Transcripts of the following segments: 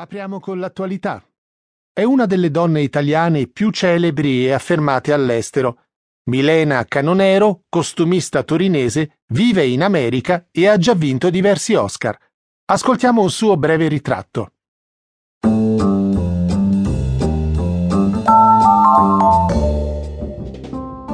Apriamo con l'attualità. È una delle donne italiane più celebri e affermate all'estero. Milena Canonero, costumista torinese, vive in America e ha già vinto diversi Oscar. Ascoltiamo un suo breve ritratto.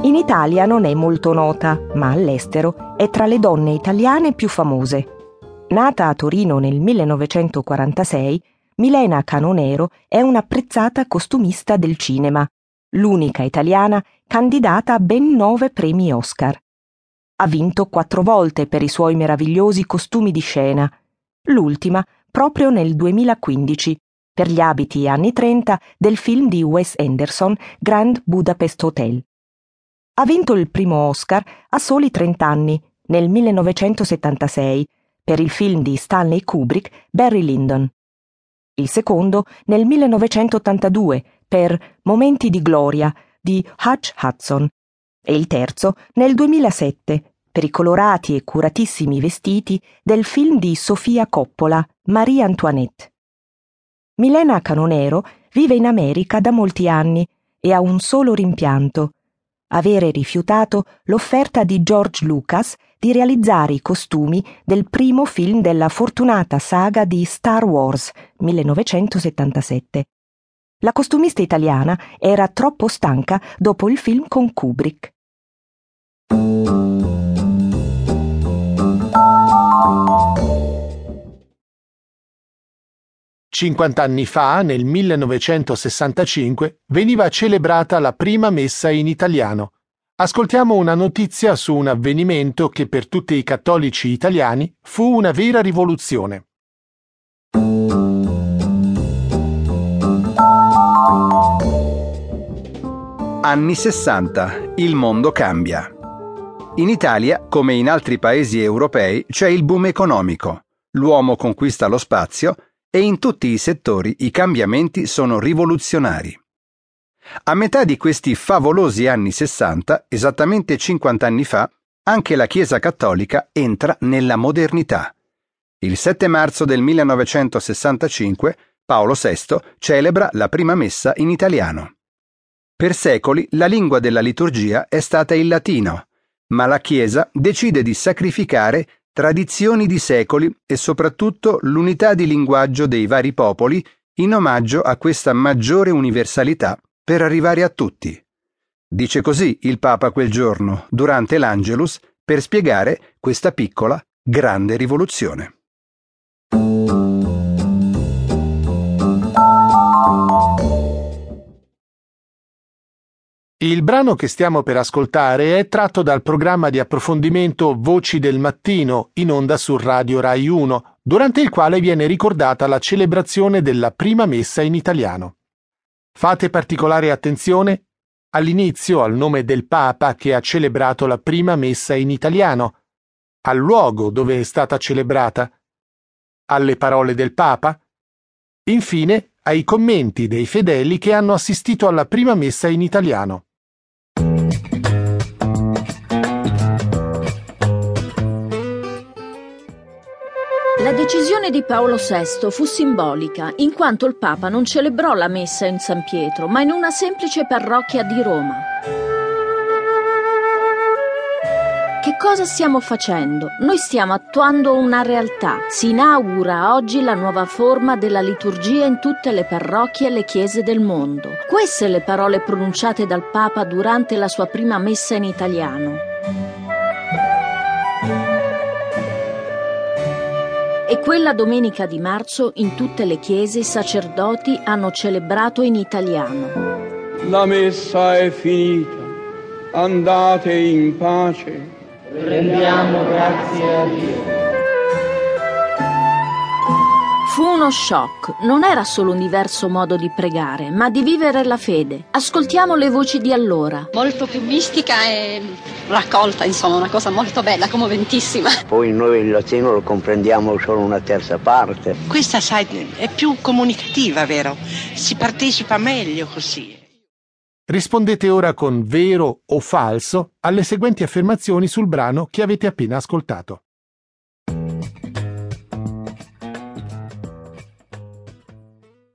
In Italia non è molto nota, ma all'estero è tra le donne italiane più famose. Nata a Torino nel 1946, Milena Canonero è un'apprezzata costumista del cinema, l'unica italiana candidata a ben nove premi Oscar. Ha vinto quattro volte per i suoi meravigliosi costumi di scena, l'ultima proprio nel 2015 per gli abiti anni 30 del film di Wes Anderson Grand Budapest Hotel. Ha vinto il primo Oscar a soli 30 anni, nel 1976, per il film di Stanley Kubrick Barry Lyndon il secondo nel 1982 per Momenti di gloria di Hutch Hudson e il terzo nel 2007 per i colorati e curatissimi vestiti del film di Sofia Coppola, Marie Antoinette. Milena Canonero vive in America da molti anni e ha un solo rimpianto, avere rifiutato l'offerta di George Lucas di realizzare i costumi del primo film della fortunata saga di Star Wars 1977. La costumista italiana era troppo stanca dopo il film con Kubrick. Cinquant'anni fa, nel 1965, veniva celebrata la prima messa in italiano. Ascoltiamo una notizia su un avvenimento che per tutti i cattolici italiani fu una vera rivoluzione. Anni 60. Il mondo cambia. In Italia, come in altri paesi europei, c'è il boom economico. L'uomo conquista lo spazio e in tutti i settori i cambiamenti sono rivoluzionari. A metà di questi favolosi anni 60, esattamente 50 anni fa, anche la Chiesa cattolica entra nella modernità. Il 7 marzo del 1965 Paolo VI celebra la prima messa in italiano. Per secoli la lingua della liturgia è stata il latino, ma la Chiesa decide di sacrificare tradizioni di secoli e soprattutto l'unità di linguaggio dei vari popoli in omaggio a questa maggiore universalità per arrivare a tutti. Dice così il Papa quel giorno, durante l'Angelus, per spiegare questa piccola, grande rivoluzione. Il brano che stiamo per ascoltare è tratto dal programma di approfondimento Voci del Mattino in onda su Radio Rai 1, durante il quale viene ricordata la celebrazione della prima messa in italiano. Fate particolare attenzione all'inizio al nome del Papa che ha celebrato la prima messa in italiano, al luogo dove è stata celebrata, alle parole del Papa, infine ai commenti dei fedeli che hanno assistito alla prima messa in italiano. Decisione di Paolo VI fu simbolica, in quanto il Papa non celebrò la messa in San Pietro, ma in una semplice parrocchia di Roma. Che cosa stiamo facendo? Noi stiamo attuando una realtà. Si inaugura oggi la nuova forma della liturgia in tutte le parrocchie e le chiese del mondo. Queste le parole pronunciate dal Papa durante la sua prima messa in italiano. E quella domenica di marzo in tutte le chiese i sacerdoti hanno celebrato in italiano. La messa è finita, andate in pace. Rendiamo grazie a Dio. Fu uno shock, non era solo un diverso modo di pregare, ma di vivere la fede. Ascoltiamo le voci di allora. Molto più mistica e raccolta, insomma, una cosa molto bella, commoventissima. Poi noi il latino lo comprendiamo solo una terza parte. Questa, sai, è più comunicativa, vero? Si partecipa meglio così. Rispondete ora con vero o falso alle seguenti affermazioni sul brano che avete appena ascoltato.